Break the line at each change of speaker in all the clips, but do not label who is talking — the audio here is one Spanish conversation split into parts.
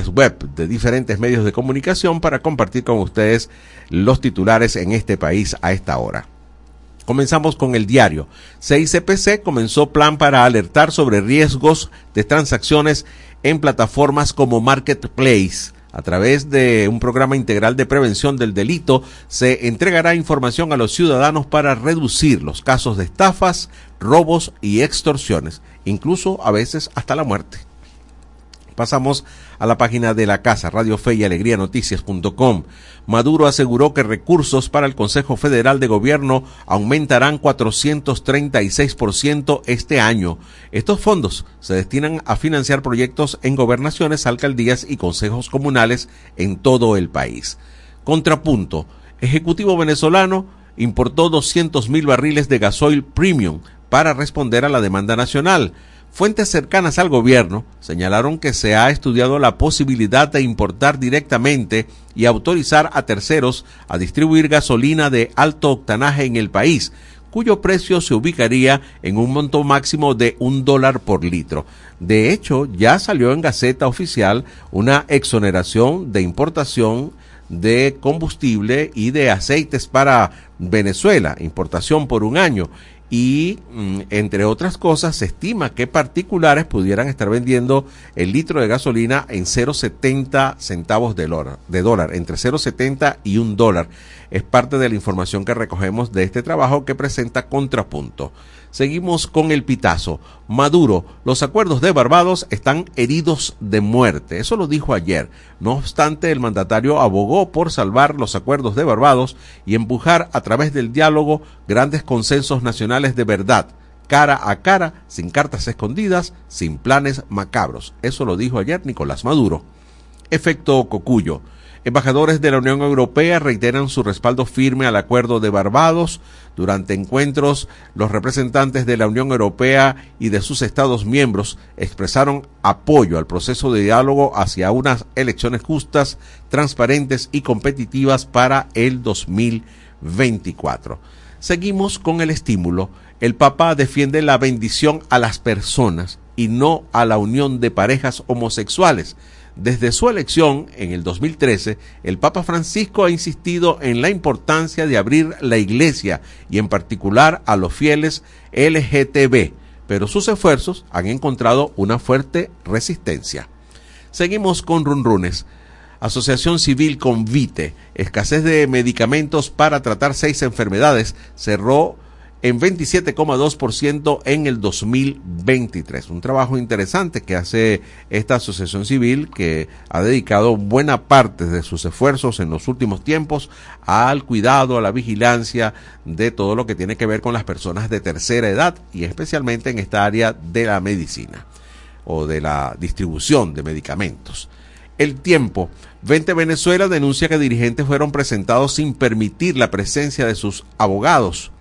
web de diferentes medios de comunicación para compartir con ustedes los titulares en este país a esta hora. Comenzamos con el diario. CICPC comenzó plan para alertar sobre riesgos de transacciones en plataformas como Marketplace. A través de un programa integral de prevención del delito, se entregará información a los ciudadanos para reducir los casos de estafas, robos y extorsiones, incluso a veces hasta la muerte. Pasamos a la página de la casa, Radio Fe y Alegría Noticias.com. Maduro aseguró que recursos para el Consejo Federal de Gobierno aumentarán 436% este año. Estos fondos se destinan a financiar proyectos en gobernaciones, alcaldías y consejos comunales en todo el país. Contrapunto. Ejecutivo venezolano importó 200 mil barriles de gasoil premium para responder a la demanda nacional. Fuentes cercanas al gobierno señalaron que se ha estudiado la posibilidad de importar directamente y autorizar a terceros a distribuir gasolina de alto octanaje en el país, cuyo precio se ubicaría en un monto máximo de un dólar por litro. De hecho, ya salió en Gaceta Oficial una exoneración de importación de combustible y de aceites para Venezuela, importación por un año y mm, entre otras cosas se estima que particulares pudieran estar vendiendo el litro de gasolina en 0,70 centavos de dólar, de dólar entre 0,70 y un dólar. Es parte de la información que recogemos de este trabajo que presenta Contrapunto. Seguimos con el pitazo. Maduro, los acuerdos de Barbados están heridos de muerte. Eso lo dijo ayer. No obstante, el mandatario abogó por salvar los acuerdos de Barbados y empujar a través del diálogo grandes consensos nacionales de verdad cara a cara, sin cartas escondidas, sin planes macabros. Eso lo dijo ayer Nicolás Maduro. Efecto Cocuyo. Embajadores de la Unión Europea reiteran su respaldo firme al acuerdo de Barbados. Durante encuentros, los representantes de la Unión Europea y de sus Estados miembros expresaron apoyo al proceso de diálogo hacia unas elecciones justas, transparentes y competitivas para el 2024. Seguimos con el estímulo. El Papa defiende la bendición a las personas y no a la unión de parejas homosexuales desde su elección en el 2013, el Papa Francisco ha insistido en la importancia de abrir la iglesia y en particular a los fieles LGTB, pero sus esfuerzos han encontrado una fuerte resistencia. Seguimos con runrunes. Asociación Civil Convite, escasez de medicamentos para tratar seis enfermedades, cerró en 27,2% en el 2023. Un trabajo interesante que hace esta asociación civil que ha dedicado buena parte de sus esfuerzos en los últimos tiempos al cuidado, a la vigilancia de todo lo que tiene que ver con las personas de tercera edad y especialmente en esta área de la medicina o de la distribución de medicamentos. El tiempo. 20 Venezuela denuncia que dirigentes fueron presentados sin permitir la presencia de sus abogados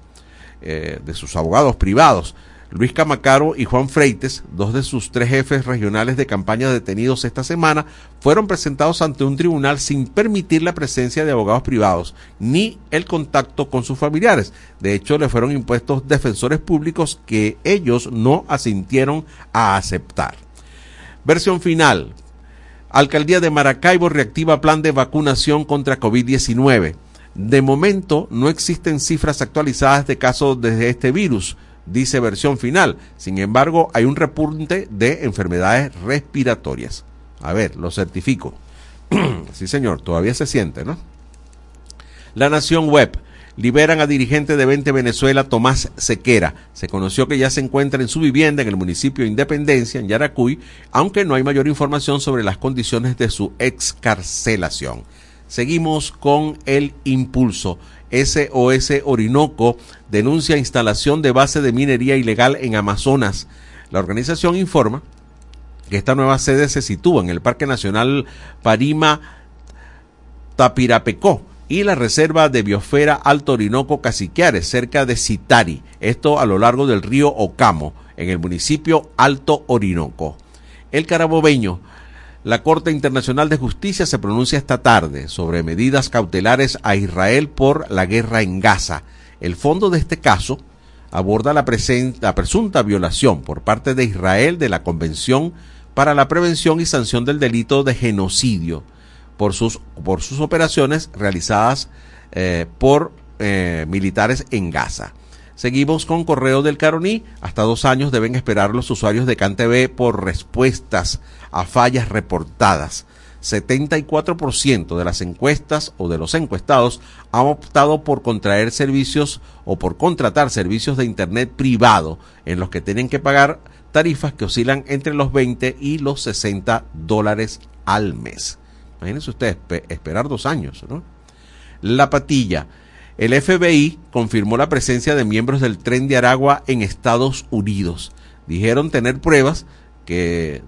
eh, de sus abogados privados. Luis Camacaro y Juan Freites, dos de sus tres jefes regionales de campaña detenidos esta semana, fueron presentados ante un tribunal sin permitir la presencia de abogados privados ni el contacto con sus familiares. De hecho, le fueron impuestos defensores públicos que ellos no asintieron a aceptar. Versión final. Alcaldía de Maracaibo reactiva plan de vacunación contra COVID-19. De momento no existen cifras actualizadas de casos de este virus, dice versión final. Sin embargo, hay un repunte de enfermedades respiratorias. A ver, lo certifico. sí, señor, todavía se siente, ¿no? La Nación Web. Liberan a dirigente de 20 Venezuela, Tomás Sequera. Se conoció que ya se encuentra en su vivienda en el municipio de Independencia, en Yaracuy, aunque no hay mayor información sobre las condiciones de su excarcelación. Seguimos con el impulso. SOS Orinoco denuncia instalación de base de minería ilegal en Amazonas. La organización informa que esta nueva sede se sitúa en el Parque Nacional Parima Tapirapecó y la Reserva de Biosfera Alto Orinoco Caciquiares, cerca de Citari, esto a lo largo del río Ocamo, en el municipio Alto Orinoco. El carabobeño la Corte Internacional de Justicia se pronuncia esta tarde sobre medidas cautelares a Israel por la guerra en Gaza. El fondo de este caso aborda la, presunta violación por parte de Israel de la Convención para la prevención y sanción del delito de genocidio por sus, por sus operaciones realizadas eh, por eh, militares en Gaza. Seguimos con Correo del Caroní. Hasta dos años deben esperar los usuarios de CanTV por respuestas a fallas reportadas. 74% de las encuestas o de los encuestados han optado por contraer servicios o por contratar servicios de Internet privado en los que tienen que pagar tarifas que oscilan entre los 20 y los 60 dólares al mes. Imagínense ustedes, esperar dos años, ¿no? La patilla. El FBI confirmó la presencia de miembros del tren de Aragua en Estados Unidos. Dijeron tener pruebas de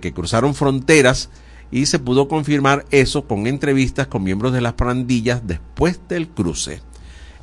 que cruzaron fronteras y se pudo confirmar eso con entrevistas con miembros de las pandillas después del cruce.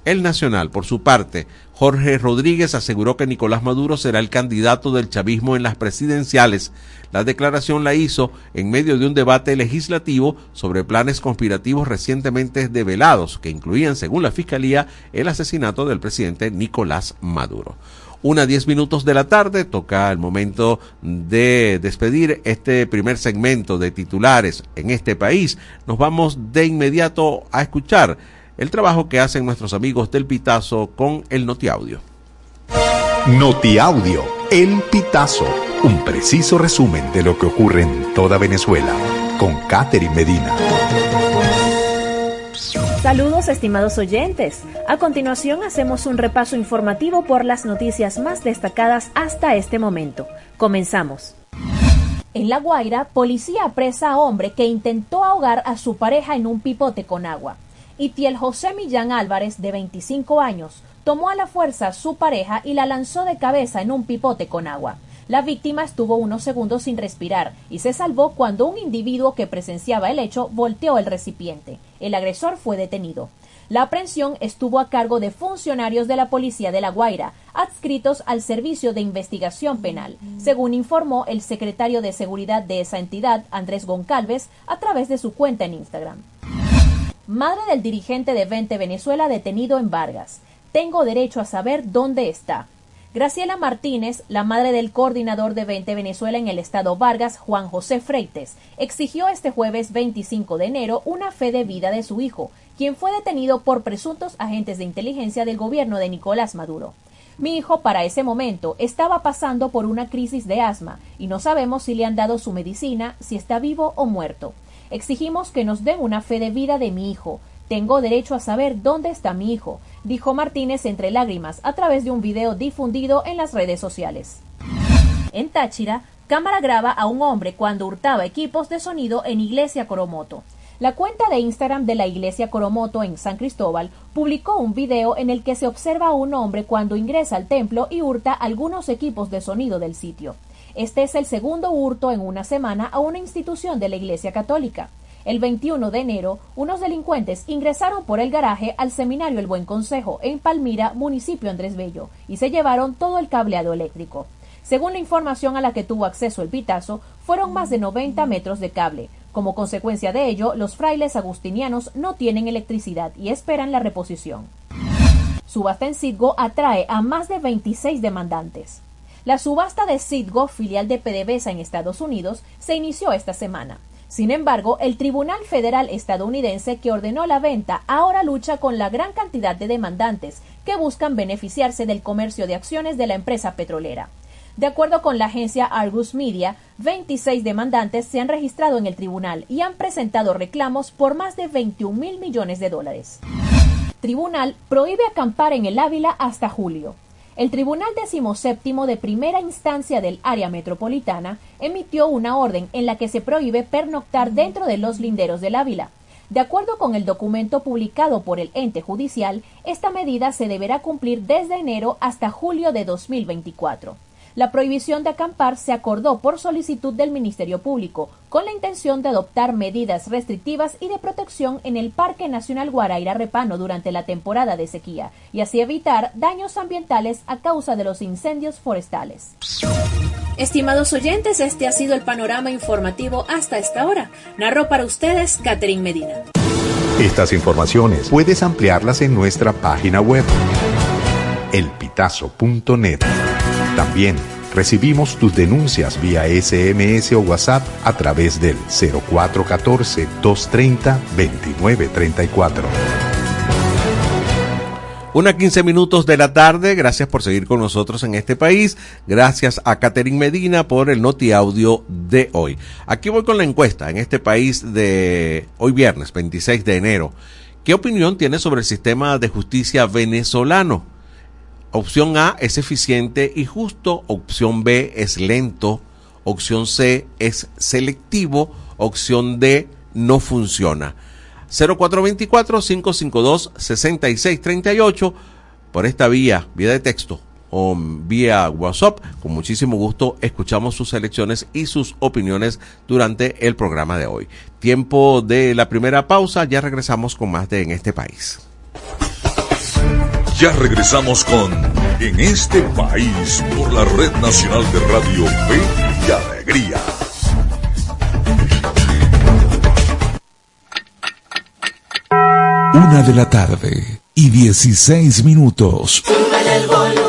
El Nacional, por su parte, Jorge Rodríguez aseguró que Nicolás Maduro será el candidato del chavismo en las presidenciales. La declaración la hizo en medio de un debate legislativo sobre planes conspirativos recientemente develados, que incluían, según la Fiscalía, el asesinato del presidente Nicolás Maduro. Una diez minutos de la tarde, toca el momento de despedir este primer segmento de titulares en este país. Nos vamos de inmediato a escuchar el trabajo que hacen nuestros amigos del Pitazo con el Notiaudio.
Notiaudio, El Pitazo, un preciso resumen de lo que ocurre en toda Venezuela, con Catherine Medina.
Saludos estimados oyentes. A continuación hacemos un repaso informativo por las noticias más destacadas hasta este momento. Comenzamos. En La Guaira, policía apresa a hombre que intentó ahogar a su pareja en un pipote con agua. Y Tiel José Millán Álvarez, de 25 años, tomó a la fuerza a su pareja y la lanzó de cabeza en un pipote con agua. La víctima estuvo unos segundos sin respirar y se salvó cuando un individuo que presenciaba el hecho volteó el recipiente. El agresor fue detenido. La aprehensión estuvo a cargo de funcionarios de la Policía de La Guaira, adscritos al Servicio de Investigación Penal, según informó el secretario de Seguridad de esa entidad, Andrés Goncalves, a través de su cuenta en Instagram. Madre del dirigente de Vente Venezuela detenido en Vargas. Tengo derecho a saber dónde está. Graciela Martínez, la madre del coordinador de 20 Venezuela en el estado Vargas, Juan José Freites, exigió este jueves 25 de enero una fe de vida de su hijo, quien fue detenido por presuntos agentes de inteligencia del gobierno de Nicolás Maduro. Mi hijo para ese momento estaba pasando por una crisis de asma y no sabemos si le han dado su medicina, si está vivo o muerto. Exigimos que nos den una fe de vida de mi hijo. Tengo derecho a saber dónde está mi hijo dijo Martínez entre lágrimas a través de un video difundido en las redes sociales. En Táchira, cámara graba a un hombre cuando hurtaba equipos de sonido en Iglesia Coromoto. La cuenta de Instagram de la Iglesia Coromoto en San Cristóbal publicó un video en el que se observa a un hombre cuando ingresa al templo y hurta algunos equipos de sonido del sitio. Este es el segundo hurto en una semana a una institución de la Iglesia Católica. El 21 de enero, unos delincuentes ingresaron por el garaje al seminario El Buen Consejo, en Palmira, municipio Andrés Bello, y se llevaron todo el cableado eléctrico. Según la información a la que tuvo acceso el Pitazo, fueron más de 90 metros de cable. Como consecuencia de ello, los frailes agustinianos no tienen electricidad y esperan la reposición. Subasta en Citgo atrae a más de 26 demandantes. La subasta de Citgo, filial de PDVSA en Estados Unidos, se inició esta semana. Sin embargo, el Tribunal Federal estadounidense que ordenó la venta ahora lucha con la gran cantidad de demandantes que buscan beneficiarse del comercio de acciones de la empresa petrolera. De acuerdo con la agencia Argus Media, 26 demandantes se han registrado en el tribunal y han presentado reclamos por más de 21 mil millones de dólares. Tribunal prohíbe acampar en el Ávila hasta julio. El Tribunal Decimoséptimo de Primera Instancia del Área Metropolitana emitió una orden en la que se prohíbe pernoctar dentro de los linderos del Ávila. De acuerdo con el documento publicado por el ente judicial, esta medida se deberá cumplir desde enero hasta julio de 2024. La prohibición de acampar se acordó por solicitud del Ministerio Público, con la intención de adoptar medidas restrictivas y de protección en el Parque Nacional Guaraira Repano durante la temporada de sequía, y así evitar daños ambientales a causa de los incendios forestales. Estimados oyentes, este ha sido el panorama informativo hasta esta hora. Narro para ustedes Catherine Medina.
Estas informaciones puedes ampliarlas en nuestra página web elpitazo.net. También Recibimos tus denuncias vía SMS o WhatsApp a través del 0414-230-2934.
Una 15 minutos de la tarde, gracias por seguir con nosotros en este país, gracias a Catherine Medina por el Noti Audio de hoy. Aquí voy con la encuesta en este país de hoy viernes 26 de enero. ¿Qué opinión tiene sobre el sistema de justicia venezolano? Opción A es eficiente y justo, opción B es lento, opción C es selectivo, opción D no funciona. 0424-552-6638 por esta vía, vía de texto o vía WhatsApp. Con muchísimo gusto escuchamos sus elecciones y sus opiniones durante el programa de hoy. Tiempo de la primera pausa, ya regresamos con más de En este país.
Ya regresamos con En este país por la Red Nacional de Radio Fe y Alegría.
Una de la tarde y 16 minutos.
El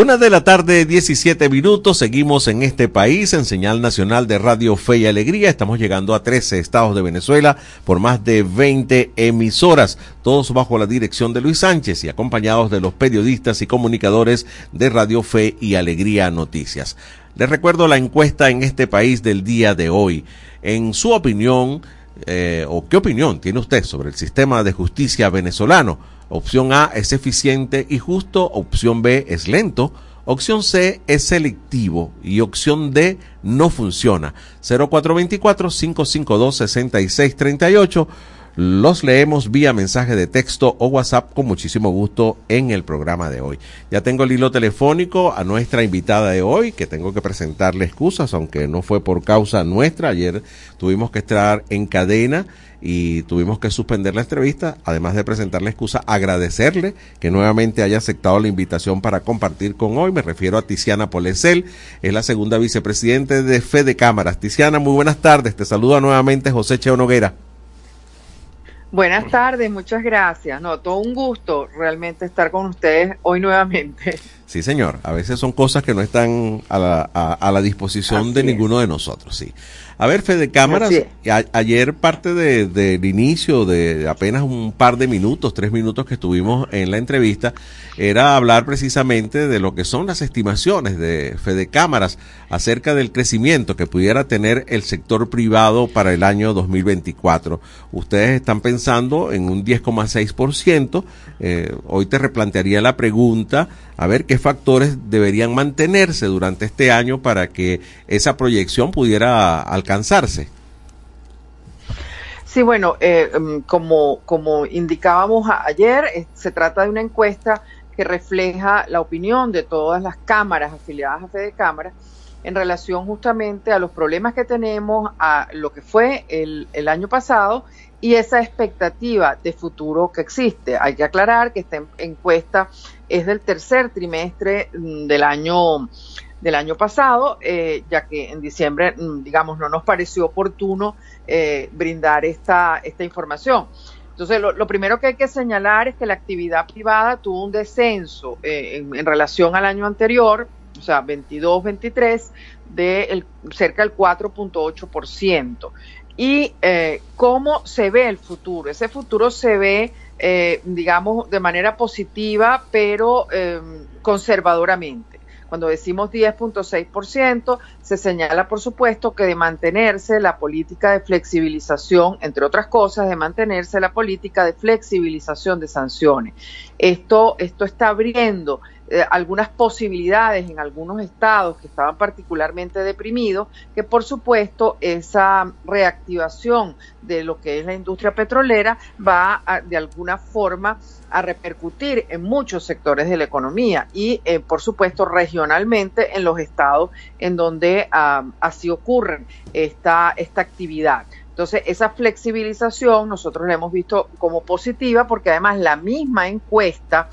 Una de la tarde, 17 minutos. Seguimos en este país, en señal nacional de Radio Fe y Alegría. Estamos llegando a 13 estados de Venezuela por más de 20 emisoras, todos bajo la dirección de Luis Sánchez y acompañados de los periodistas y comunicadores de Radio Fe y Alegría Noticias. Les recuerdo la encuesta en este país del día de hoy. En su opinión, eh, o qué opinión tiene usted sobre el sistema de justicia venezolano? Opción A es eficiente y justo, opción B es lento, opción C es selectivo y opción D no funciona. 0424-552-6638. Los leemos vía mensaje de texto o WhatsApp con muchísimo gusto en el programa de hoy. Ya tengo el hilo telefónico a nuestra invitada de hoy, que tengo que presentarle excusas, aunque no fue por causa nuestra. Ayer tuvimos que estar en cadena y tuvimos que suspender la entrevista, además de presentarle excusa, agradecerle que nuevamente haya aceptado la invitación para compartir con hoy. Me refiero a Tiziana Polesel, es la segunda vicepresidente de Fede Cámaras. Tiziana, muy buenas tardes. Te saluda nuevamente José Cheo Noguera.
Buenas tardes, muchas gracias. No, todo un gusto realmente estar con ustedes hoy nuevamente.
Sí, señor. A veces son cosas que no están a la, a, a la disposición Así de es. ninguno de nosotros, sí. A ver, Fede Cámaras, a, ayer parte del de, de inicio de apenas un par de minutos, tres minutos que estuvimos en la entrevista, era hablar precisamente de lo que son las estimaciones de Fede Cámaras acerca del crecimiento que pudiera tener el sector privado para el año 2024. Ustedes están pensando en un 10,6%. Eh, hoy te replantearía la pregunta, a ver qué factores deberían mantenerse durante este año para que esa proyección pudiera alcanzarse.
Sí, bueno, eh, como, como indicábamos ayer, eh, se trata de una encuesta que refleja la opinión de todas las cámaras afiliadas a Fede Cámara en relación justamente a los problemas que tenemos, a lo que fue el, el año pasado y esa expectativa de futuro que existe. Hay que aclarar que esta encuesta es del tercer trimestre mm, del año del año pasado, eh, ya que en diciembre, mm, digamos, no nos pareció oportuno eh, brindar esta, esta información. Entonces, lo, primero que hay que señalar es que la actividad privada tuvo un descenso eh, en, relación al año anterior, o sea, 22-23, de cerca del 4.8%. ¿Y cómo se ve el futuro? Ese futuro se ve, digamos, de manera positiva, pero conservadoramente. Cuando decimos 10.6%, se señala, por supuesto, que de mantenerse la política de flexibilización, entre otras cosas, de mantenerse la política de flexibilización de sanciones. Esto, esto está abriendo eh, algunas posibilidades en algunos estados que estaban particularmente deprimidos, que por supuesto esa reactivación de lo que es la industria petrolera va de alguna forma a repercutir en muchos sectores de la economía y eh, por supuesto regionalmente en los estados en donde ah, así ocurre esta, esta actividad. Entonces, esa flexibilización nosotros la hemos visto como positiva porque además la misma encuesta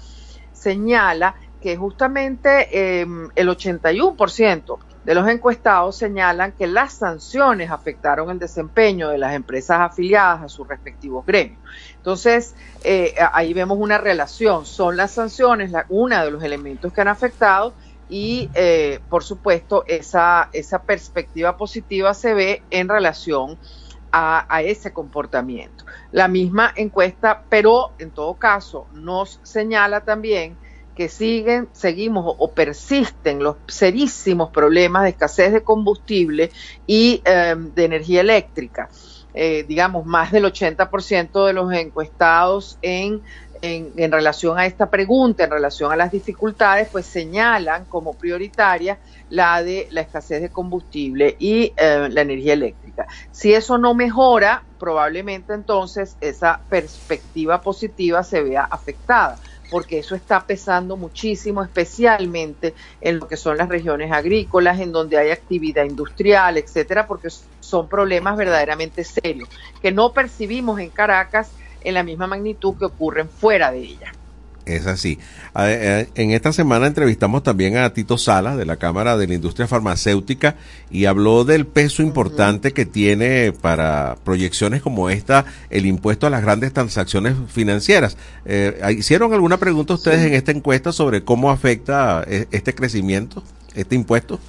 señala que justamente em, el 81% de los encuestados señalan que las sanciones afectaron el desempeño de las empresas afiliadas a sus respectivos gremios. Entonces, eh, ahí vemos una relación. Son las sanciones la, uno de los elementos que han afectado y, eh, por supuesto, esa, esa perspectiva positiva se ve en relación a, a, ese comportamiento. La misma encuesta, pero en todo caso, nos señala también que siguen, seguimos o, persisten los serísimos problemas de escasez de combustible y em, de energía eléctrica. Eh, digamos, más del 80% de los encuestados en, en, relación a esta pregunta, en relación a las dificultades, pues señalan como prioritaria la de la escasez de combustible y eh, la energía eléctrica. Si eso no mejora, probablemente entonces esa perspectiva positiva se vea afectada porque eso está pesando muchísimo, especialmente en lo que son las regiones agrícolas, en donde hay actividad industrial, etcétera, porque son problemas verdaderamente serios que no percibimos en Caracas en la misma magnitud que ocurren fuera de ella.
Es así. Eh, en esta semana entrevistamos también a Tito Sala de la Cámara de la Industria Farmacéutica y habló del peso importante que tiene para proyecciones como esta el impuesto a las grandes transacciones financieras. Eh, ¿Hicieron alguna pregunta ustedes en esta encuesta sobre cómo afecta eh, este crecimiento, este impuesto?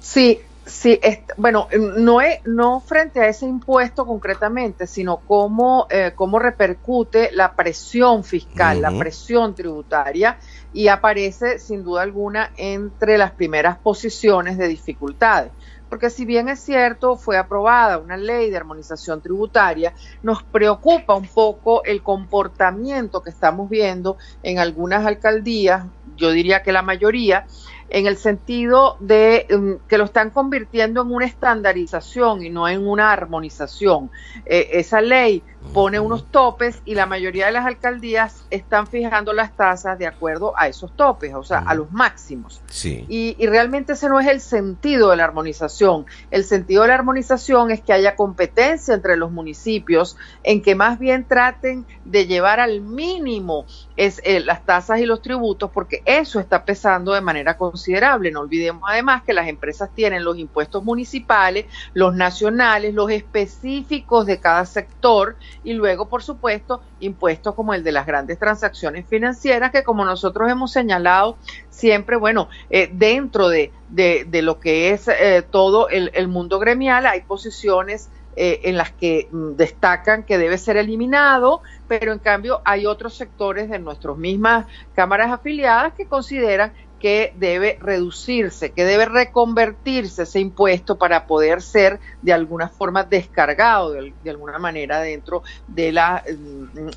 Sí, Sí, bueno, no, es, no frente a ese impuesto concretamente, sino cómo, eh, cómo repercute la presión fiscal, la presión tributaria, y aparece sin duda alguna entre las primeras posiciones de dificultades. Porque si bien es cierto, fue aprobada una ley de armonización tributaria, nos preocupa un poco el comportamiento que estamos viendo en algunas alcaldías, yo diría que la mayoría, en el sentido de um, que lo están convirtiendo en una estandarización y no en una armonización. Eh, esa ley pone unos topes y la mayoría de las alcaldías están fijando las tasas de acuerdo a esos topes, o sea, a los máximos.
Sí.
Y, y, realmente ese no es el sentido de la armonización. El sentido de la armonización es que haya competencia entre los municipios, en que más bien traten de llevar al mínimo es, eh, las tasas y los tributos, porque eso está pesando de manera considerable. No olvidemos además que las empresas tienen los impuestos municipales, los nacionales, los específicos de cada sector, y luego, por supuesto, impuestos como el de las grandes transacciones financieras, que como nosotros hemos señalado siempre, bueno, eh, dentro de, de, lo que es eh, todo el, el, mundo gremial hay posiciones eh, en las que mm, destacan que debe ser eliminado, pero en cambio hay otros sectores de nuestras mismas cámaras afiliadas que consideran que debe reducirse, que debe reconvertirse ese impuesto para poder ser de alguna forma descargado de, de, alguna manera dentro de la,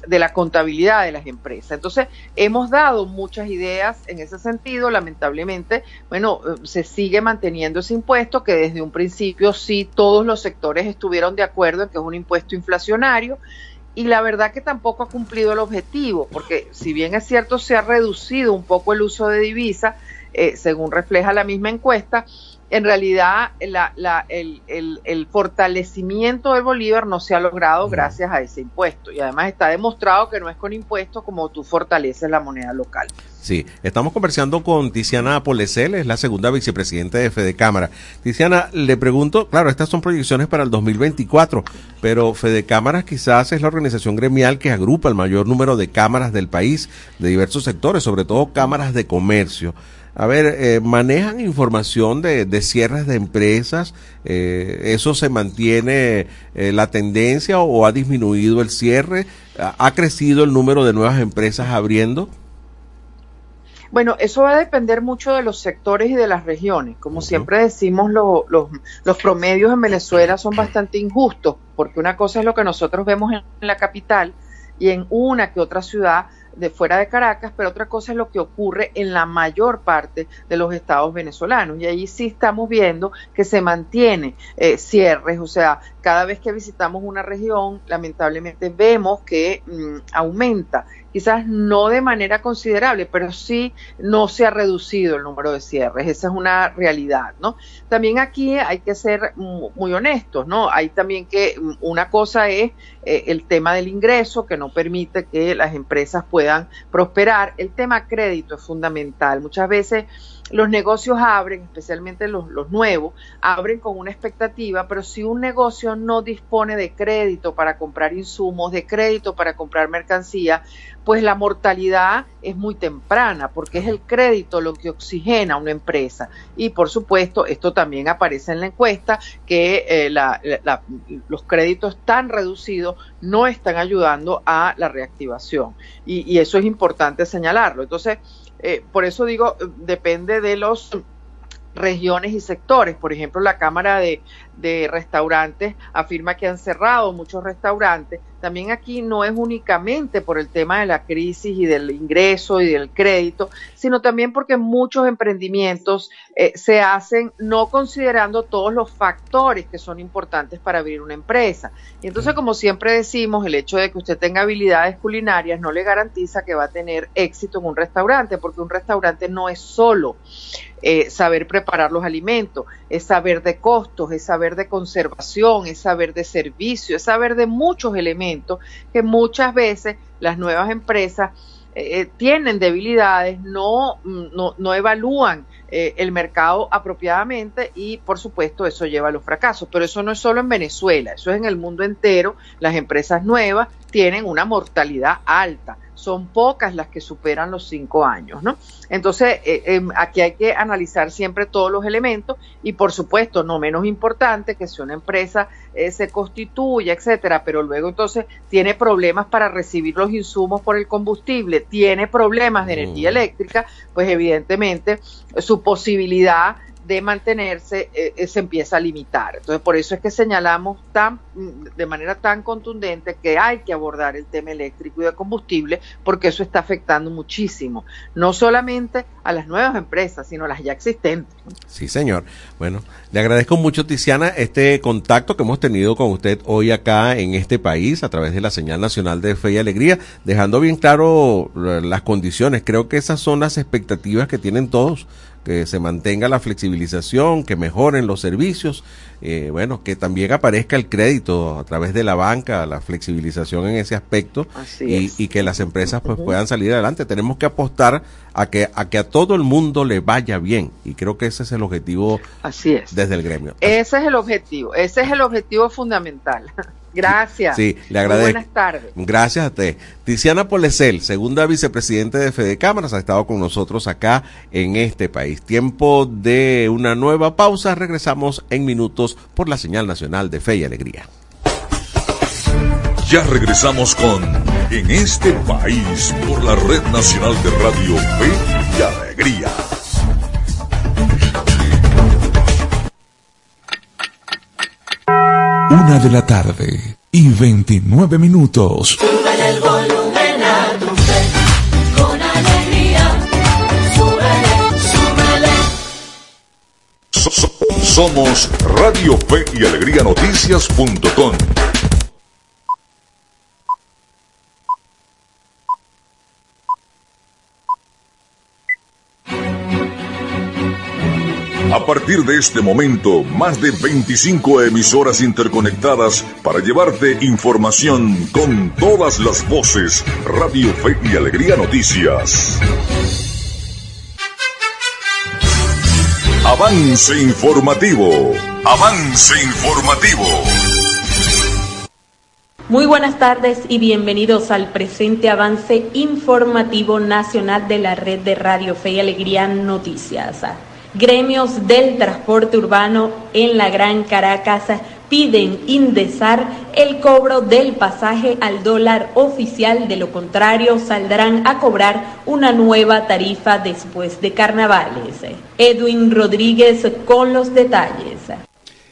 de la contabilidad de las empresas. Entonces, hemos dado muchas ideas en ese sentido, lamentablemente, bueno, se sigue manteniendo ese impuesto que desde un principio sí todos los sectores estuvieron de acuerdo en que es un impuesto inflacionario y la verdad que tampoco ha cumplido el objetivo, porque si bien es cierto se ha reducido un poco el uso de divisa, eh, según refleja la misma encuesta, en realidad el, fortalecimiento del Bolívar no se ha logrado gracias a ese impuesto. Y además está demostrado que no es con impuestos como tú fortaleces la moneda local.
Sí, estamos conversando con Tiziana Polesel, es la segunda vicepresidenta de Fede Cámara. Tiziana, le pregunto, claro, estas son proyecciones para el 2024, pero Fede Cámaras quizás es la organización gremial que agrupa el mayor número de cámaras del país, de diversos sectores, sobre todo cámaras de comercio. A ver, eh, manejan información de, de, cierres de empresas, eh, ¿eso se mantiene eh, la tendencia o ha disminuido el cierre? ¿Ha crecido el número de nuevas empresas abriendo?
Bueno, eso va a depender mucho de los sectores y de las regiones. Como siempre decimos, los promedios en Venezuela son bastante injustos, porque una cosa es lo que nosotros vemos en la capital y en una que otra ciudad de fuera de Caracas, pero otra cosa es lo que ocurre en la mayor parte de los estados venezolanos. Y ahí sí estamos viendo que se mantiene eh, cierres, o sea, cada vez que visitamos una región, lamentablemente vemos que mm, aumenta quizás no de manera considerable, pero sí no se ha reducido el número de cierres, esa es una realidad, ¿no? También aquí hay que ser muy honestos, ¿no? Hay también que una cosa es eh, el tema del ingreso que no permite que las empresas puedan prosperar, el tema crédito es fundamental, muchas veces los negocios abren, especialmente los, nuevos, abren con una expectativa, pero si un negocio no dispone de crédito para comprar insumos, de crédito para comprar mercancía, pues la mortalidad es muy temprana, porque es el crédito lo que oxigena a una empresa. Y por supuesto, esto también aparece en la encuesta, que eh, los créditos tan reducidos no están ayudando a la reactivación. Y, y eso es importante señalarlo. Entonces, eh, por eso digo, depende de los regiones y sectores. Por ejemplo, la Cámara de, de restaurantes afirma que han cerrado muchos restaurantes. También aquí no es únicamente por el tema de la crisis y del ingreso y del crédito, sino también porque muchos emprendimientos eh, se hacen no considerando todos los factores que son importantes para abrir una empresa. Y entonces, como siempre decimos, el hecho de que usted tenga habilidades culinarias no le garantiza que va a tener éxito en un restaurante, porque un restaurante no es solo eh, saber preparar los alimentos, es saber de costos, es saber de conservación, es saber de servicio, es saber de muchos elementos que muchas veces las nuevas empresas eh, eh, tienen debilidades, no, no, no evalúan eh, el mercado apropiadamente y por supuesto eso lleva a los fracasos. Pero eso no es solo en Venezuela, eso es en el mundo entero. Las empresas nuevas tienen una mortalidad alta son pocas las que superan los cinco años, ¿no? Entonces, eh, em, aquí hay que analizar siempre todos los elementos y, por supuesto, no menos importante que si una empresa eh, se constituye, etcétera, pero luego entonces tiene problemas para recibir los insumos por el combustible, tiene problemas de energía mm. eléctrica, pues evidentemente su posibilidad de mantenerse eh, eh, se empieza a limitar. Entonces, por eso es que señalamos tan, de manera tan contundente que hay que abordar el tema eléctrico y de combustible, porque eso está afectando muchísimo, no solamente a las nuevas empresas, sino a las ya existentes.
Sí, señor. Bueno, le agradezco mucho, Tiziana, este contacto que hemos tenido con usted hoy acá en este país a través de la señal nacional de Fe y Alegría, dejando bien claro eh, las condiciones. Creo que esas son las expectativas que tienen todos que se mantenga la flexibilización, que mejoren los servicios, eh, bueno, que también aparezca el crédito a través de la banca, la flexibilización en ese aspecto y, que las empresas pues puedan salir adelante. Tenemos que apostar a que a que a todo el mundo le vaya bien y creo que ese es el objetivo
Así es.
desde el gremio.
Ese es el objetivo, ese es el objetivo fundamental. Gracias.
Sí, le agradezco.
buenas tardes.
Gracias a ti. Tiziana Polesel, segunda vicepresidente de Fede Cámaras, ha estado con nosotros acá en este país. Tiempo de una nueva pausa. Regresamos en minutos por la señal nacional de Fe y Alegría.
Ya regresamos con En este país por la Red Nacional de Radio Fe y Alegría.
Una de la tarde y 29 minutos.
Sube el volumen a tu fe, con alegría. Súbele,
súbele. somos Radio Fe y Alegría Noticias.com. A partir de este momento, más de 25 emisoras interconectadas para llevarte información con todas las voces. Radio Fe y Alegría Noticias. Avance informativo. Avance informativo.
Muy buenas tardes y bienvenidos al presente avance informativo nacional de la red de Radio Fe y Alegría Noticias. Gremios del transporte urbano en la Gran Caracas piden indesar el cobro del pasaje al dólar oficial, de lo contrario saldrán a cobrar una nueva tarifa después de carnavales. Edwin Rodríguez con los detalles.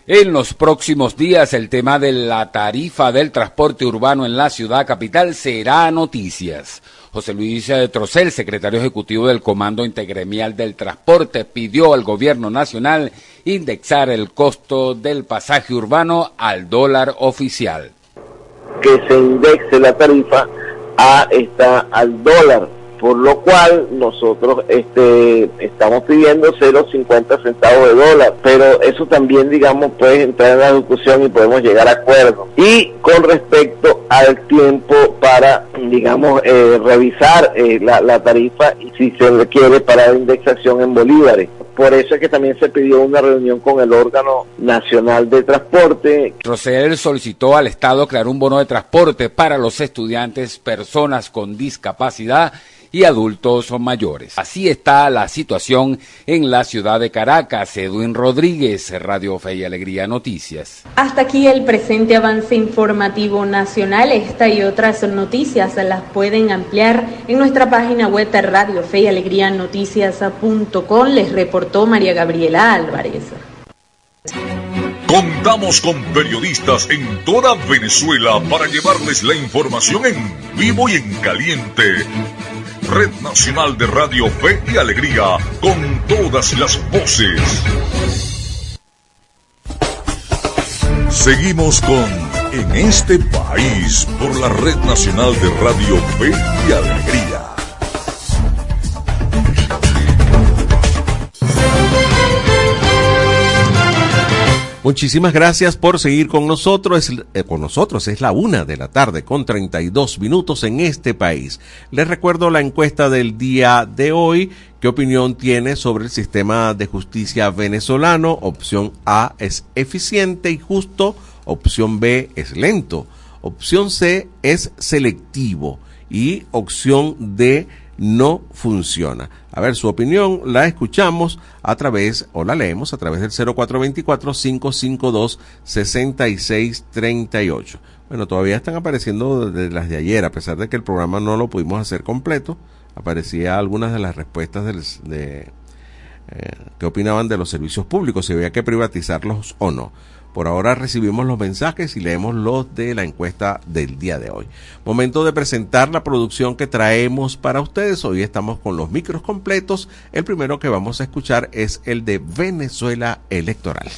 En los próximos días el tema de la tarifa del transporte urbano en la ciudad capital será noticias. José Luis Trocel, secretario ejecutivo del Comando Integremial del Transporte, pidió al gobierno nacional indexar el costo del pasaje urbano al dólar oficial.
Que se indexe la tarifa a esta al dólar por lo cual nosotros este, estamos pidiendo 0,50 centavos de dólar, pero eso también, digamos, puede entrar en la discusión y podemos llegar a acuerdo. Y con respecto al tiempo para, digamos, eh, revisar eh, la, la, tarifa y si se requiere para indexación en bolívares. Por eso es que también se pidió una reunión con el órgano nacional de transporte.
Rosel solicitó al Estado crear un bono de transporte para los estudiantes, personas con discapacidad y adultos mayores. Así está la situación en la ciudad de Caracas. Edwin Rodríguez, Radio Fe y Alegría Noticias.
Hasta aquí el presente avance informativo nacional. Esta y otras noticias las pueden ampliar en nuestra página web Radio Fe y Alegría Noticias.com. Les reportó María Gabriela Álvarez.
Contamos con periodistas en toda Venezuela para llevarles la información en vivo y en caliente Red Nacional de Radio Fe y Alegría, con todas las voces. Seguimos con En este país por la Red Nacional de Radio Fe y Alegría.
Muchísimas gracias por seguir con nosotros. Eh, con nosotros es la una de la tarde con 32 minutos en este país. Les recuerdo la encuesta del día de hoy. ¿Qué opinión tiene sobre el sistema de justicia venezolano? Opción A es eficiente y justo. Opción B es lento. Opción C es selectivo. Y opción D no funciona. A ver, su opinión la escuchamos a través, o la leemos a través del 0424-552-6638. Bueno, todavía están apareciendo desde las de ayer, a pesar de que el programa no lo pudimos hacer completo. Aparecía algunas de las respuestas de, eh, que opinaban de los servicios públicos, si había que privatizarlos o no. Por ahora recibimos los mensajes y leemos los de la encuesta del día de hoy. Momento de presentar la producción que traemos para ustedes. Hoy estamos con los micros completos. El primero que vamos a escuchar es el de Venezuela Electoral.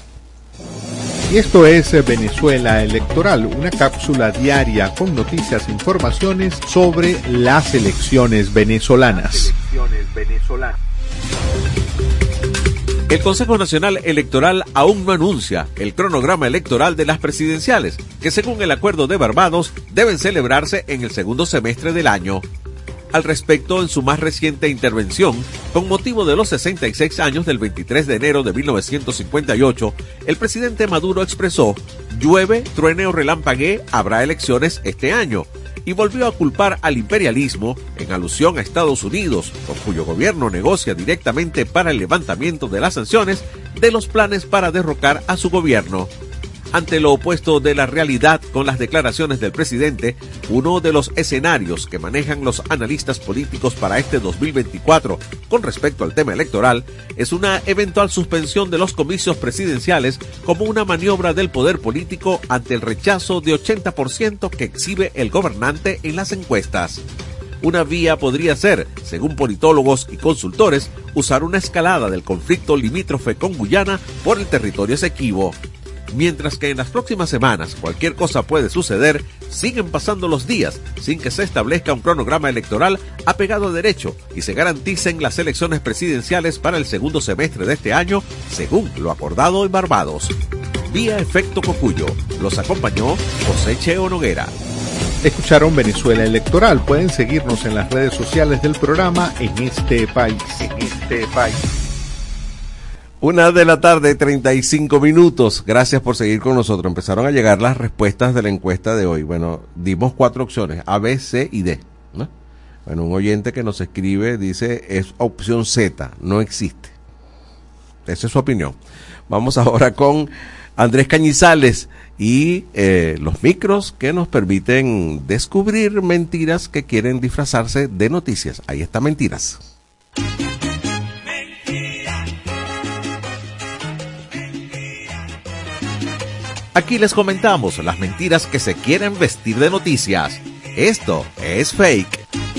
Y esto es Venezuela Electoral, una cápsula diaria con noticias e informaciones sobre las elecciones venezolanas. Elecciones venezolanas.
El Consejo Nacional Electoral aún no anuncia el cronograma electoral de las presidenciales, que según el acuerdo de Barbados deben celebrarse en el segundo semestre del año. Al respecto, en su más reciente intervención, con motivo de los 66 años del 23 de enero de 1958, el presidente Maduro expresó, llueve, truene o relampaguee, habrá elecciones este año y volvió a culpar al imperialismo en alusión a Estados Unidos, con cuyo gobierno negocia directamente para el levantamiento de las sanciones, de los planes para derrocar a su gobierno. Ante lo opuesto de la realidad con las declaraciones del presidente, uno de los escenarios que manejan los analistas políticos para este 2024 con respecto al tema electoral es una eventual suspensión de los comicios presidenciales como una maniobra del poder político ante el rechazo de 80% que exhibe el gobernante en las encuestas. Una vía podría ser, según politólogos y consultores, usar una escalada del conflicto limítrofe con Guyana por el territorio esequivo Mientras que en las próximas semanas cualquier cosa puede suceder, siguen pasando los días sin que se establezca un cronograma electoral apegado a derecho y se garanticen las elecciones presidenciales para el segundo semestre de este año, según lo acordado en Barbados. Vía Efecto Cocuyo, los acompañó José Cheo Noguera.
Escucharon Venezuela Electoral. Pueden seguirnos en las redes sociales del programa en este país. En este país.
Una de la tarde, 35 minutos. Gracias por seguir con nosotros. Empezaron a llegar las respuestas de la encuesta de hoy. Bueno, dimos cuatro opciones, A, B, C y D. Bueno, un oyente que nos escribe dice es opción Z, no existe. Esa es su opinión. Vamos ahora con Andrés Cañizales y eh, los micros que nos permiten descubrir mentiras que quieren disfrazarse de noticias. Ahí está mentiras. Aquí les comentamos las mentiras que se quieren vestir de noticias. Esto es fake.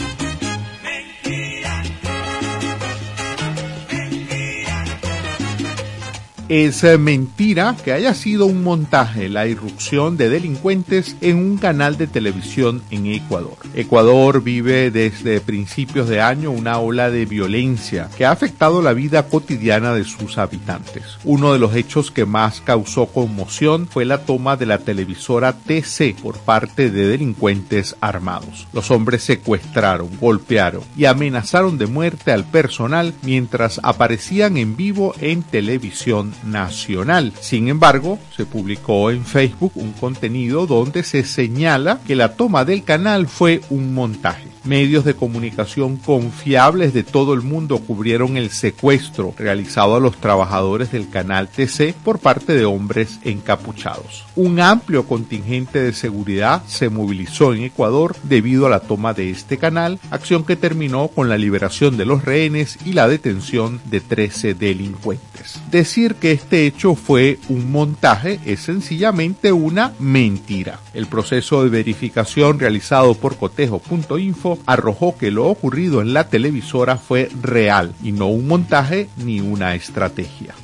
Es eh, mentira que haya sido un montaje la irrupción de delincuentes en un canal de televisión en Ecuador. Ecuador vive desde principios de año una ola de violencia que ha afectado la vida cotidiana de sus habitantes. Uno de los hechos que más causó conmoción fue la toma de la televisora TC por parte de delincuentes armados. Los hombres secuestraron, golpearon y amenazaron de muerte al personal mientras aparecían en vivo en televisión nacional. Sin embargo, se publicó en Facebook un contenido donde se señala que la toma del canal fue un montaje. Medios de comunicación confiables de todo el mundo cubrieron el secuestro realizado a los trabajadores del canal TC por parte de hombres encapuchados. Un amplio contingente de seguridad se movilizó en Ecuador debido a la toma de este canal, acción que terminó con la liberación de los rehenes y la detención de 13 delincuentes. Decir que este hecho fue un montaje es sencillamente una mentira. El proceso de verificación realizado por cotejo.info arrojó que lo ocurrido en la televisora fue real y no un montaje ni una estrategia.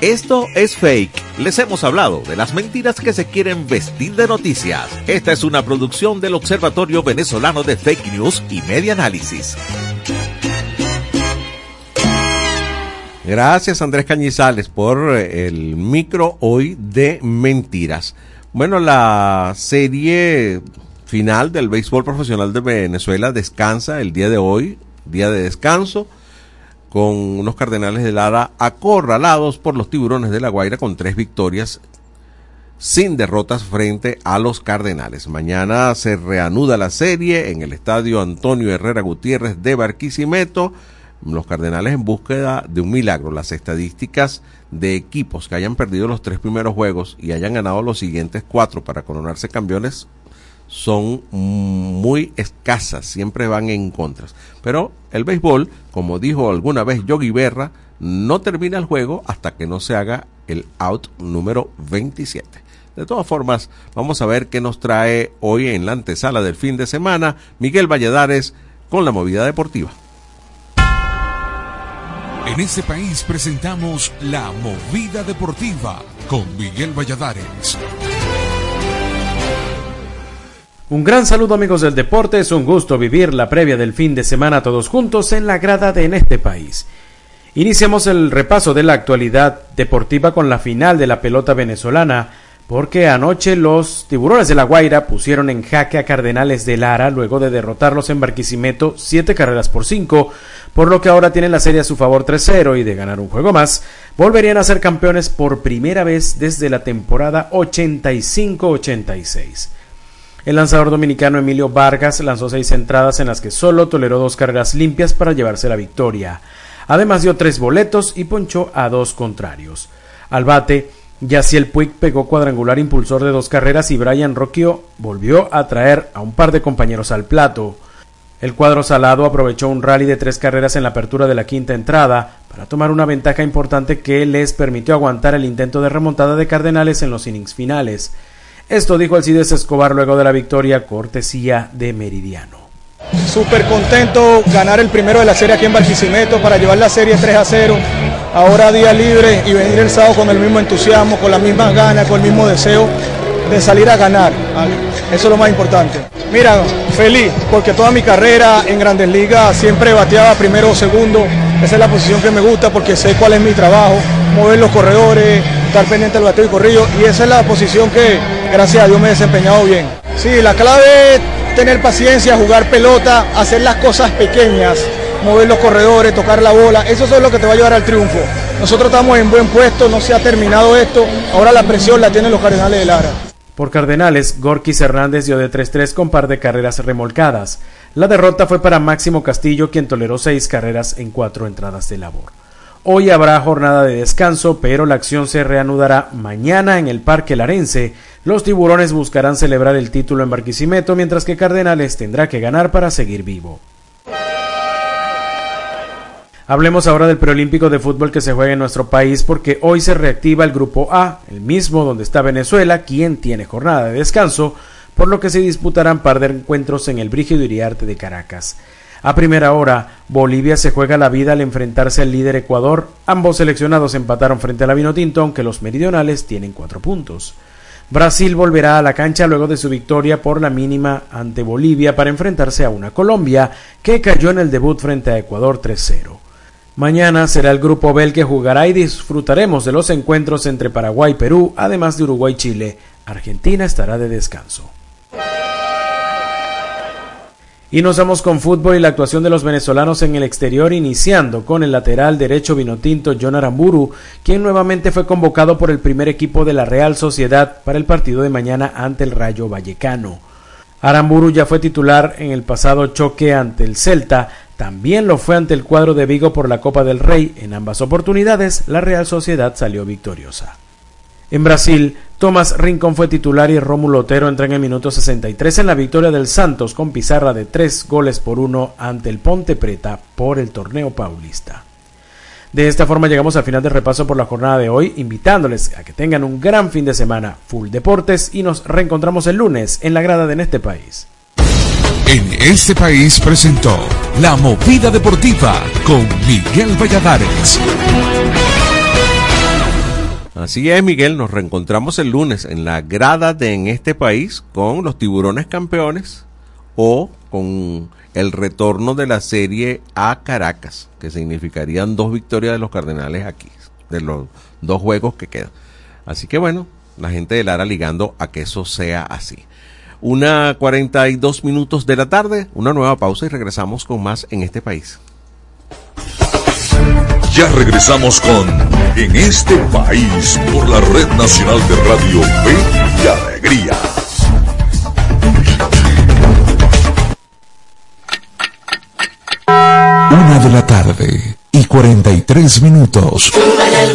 Esto es fake. Les hemos hablado de las mentiras que se quieren vestir de noticias. Esta es una producción del Observatorio Venezolano de Fake News y Media Análisis. Gracias Andrés Cañizales por eh, el micro hoy de mentiras. Bueno, la serie final del béisbol profesional de Venezuela descansa el día de hoy, día de descanso, con unos Cardenales de Lara acorralados por los Tiburones de la Guaira con tres victorias sin derrotas frente a los Cardenales. Mañana se reanuda la serie en el estadio Antonio Herrera Gutiérrez de Barquisimeto los Cardenales en búsqueda de un milagro. Las estadísticas de equipos que hayan perdido los tres primeros juegos y hayan ganado los siguientes cuatro para coronarse campeones son muy escasas, siempre van en contras. Pero el béisbol, como dijo alguna vez Yogi Berra, no termina el juego hasta que no se haga el out número 27. De todas formas, vamos a ver qué nos trae hoy en la antesala del fin de semana Miguel Valladares con la movida deportiva.
En este país presentamos La Movida Deportiva con Miguel Valladares.
Un gran saludo amigos del deporte, es un gusto vivir la previa del fin de semana todos juntos en la grada de En este país. Iniciamos el repaso de la actualidad deportiva con la final de la pelota venezolana porque anoche los tiburones de La Guaira pusieron en jaque a Cardenales de Lara luego de derrotarlos en Barquisimeto siete carreras por cinco, por lo que ahora tienen la serie a su favor 3-0 y de ganar un juego más, volverían a ser campeones por primera vez desde la temporada 85-86. El lanzador dominicano Emilio Vargas lanzó seis entradas en las que solo toleró dos carreras limpias para llevarse la victoria. Además dio tres boletos y ponchó a dos contrarios. Al bate, el Puig pegó cuadrangular impulsor de dos carreras y Brian Rocchio volvió a traer a un par de compañeros al plato. El cuadro salado aprovechó un rally de tres carreras en la apertura de la quinta entrada para tomar una ventaja importante que les permitió aguantar el intento de remontada de Cardenales en los innings finales. Esto dijo Alcides Escobar luego de la victoria cortesía de Meridiano.
Súper contento ganar el primero de la serie aquí en Barquisimeto para llevar la serie 3 a 0. Ahora día libre y venir el sábado con el mismo entusiasmo, con las mismas ganas, con el mismo deseo de salir a ganar. Eso es lo más importante. Mira, feliz, porque toda mi carrera en Grandes Ligas siempre bateaba primero o segundo. Esa es la posición que me gusta porque sé cuál es mi trabajo, mover los corredores, estar pendiente del bateo y corrido. Y esa es la posición que, gracias a Dios, me he desempeñado bien. Sí, la clave tener paciencia, jugar pelota, hacer las cosas pequeñas, mover los corredores, tocar la bola. Eso es lo que te va a llevar al triunfo. Nosotros estamos en buen puesto, no se ha terminado esto. Ahora la presión la tienen los Cardenales de Lara.
Por Cardenales, Gorkis Hernández dio de 3-3 con par de carreras remolcadas. La derrota fue para Máximo Castillo, quien toleró seis carreras en cuatro entradas de labor. Hoy habrá jornada de descanso, pero la acción se reanudará mañana en el Parque Larense. Los tiburones buscarán celebrar el título en Barquisimeto, mientras que Cardenales tendrá que ganar para seguir vivo. Hablemos ahora del preolímpico de fútbol que se juega en nuestro país porque hoy se reactiva el grupo A, el mismo donde está Venezuela, quien tiene jornada de descanso, por lo que se disputarán par de encuentros en el Brígido Iriarte de Caracas. A primera hora, Bolivia se juega la vida al enfrentarse al líder Ecuador. Ambos seleccionados empataron frente a la Vinotinto, aunque los meridionales tienen cuatro puntos. Brasil volverá a la cancha luego de su victoria por la mínima ante Bolivia para enfrentarse a una Colombia que cayó en el debut frente a Ecuador 3-0. Mañana será el grupo B el que jugará y disfrutaremos de los encuentros entre Paraguay y Perú, además de Uruguay y Chile. Argentina estará de descanso. Y nos vamos con fútbol y la actuación de los venezolanos en el exterior, iniciando con el lateral derecho vinotinto John Aramburu, quien nuevamente fue convocado por el primer equipo de la Real Sociedad para el partido de mañana ante el Rayo Vallecano. Aramburu ya fue titular en el pasado choque ante el Celta, también lo fue ante el cuadro de Vigo por la Copa del Rey. En ambas oportunidades, la Real Sociedad salió victoriosa. En Brasil, Tomás Rincón fue titular y Rómulo Otero entra en el minuto 63 en la victoria del Santos con pizarra de tres goles por uno ante el Ponte Preta por el torneo paulista. De esta forma llegamos al final del repaso por la jornada de hoy, invitándoles a que tengan un gran fin de semana full deportes y nos reencontramos el lunes en la grada de En este país.
En este país presentó La Movida Deportiva con Miguel Valladares.
Así es, Miguel, nos reencontramos el lunes en la grada de En este país con los tiburones campeones o con el retorno de la serie a Caracas, que significarían dos victorias de los Cardenales aquí, de los dos juegos que quedan. Así que bueno, la gente de Lara ligando a que eso sea así. Una 42 minutos de la tarde, una nueva pausa y regresamos con más en este país.
Ya regresamos con En este país por la Red Nacional de Radio Fe y Alegría.
Una de la tarde y 43 minutos.
El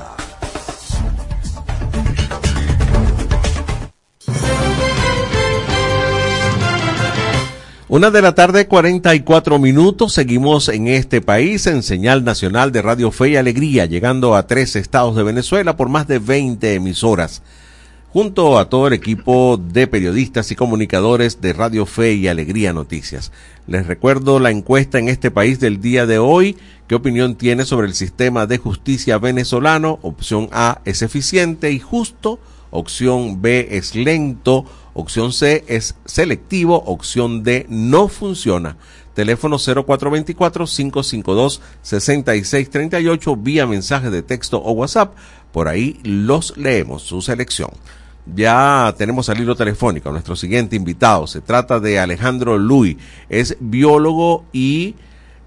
Una de la tarde, 44 minutos. Seguimos en este país en señal nacional de Radio Fe y Alegría, llegando a tres estados de Venezuela por más de 20 emisoras. Junto a todo el equipo de periodistas y comunicadores de Radio Fe y Alegría Noticias. Les recuerdo la encuesta en este país del día de hoy. ¿Qué opinión tiene sobre el sistema de justicia venezolano? Opción A es eficiente y justo. Opción B es lento Opción C es selectivo. Opción D no funciona. Teléfono 0424-552-6638 vía mensaje de texto o WhatsApp. Por ahí los leemos, su selección. Ya tenemos al hilo telefónico nuestro siguiente invitado. Se trata de Alejandro Luis. Es biólogo y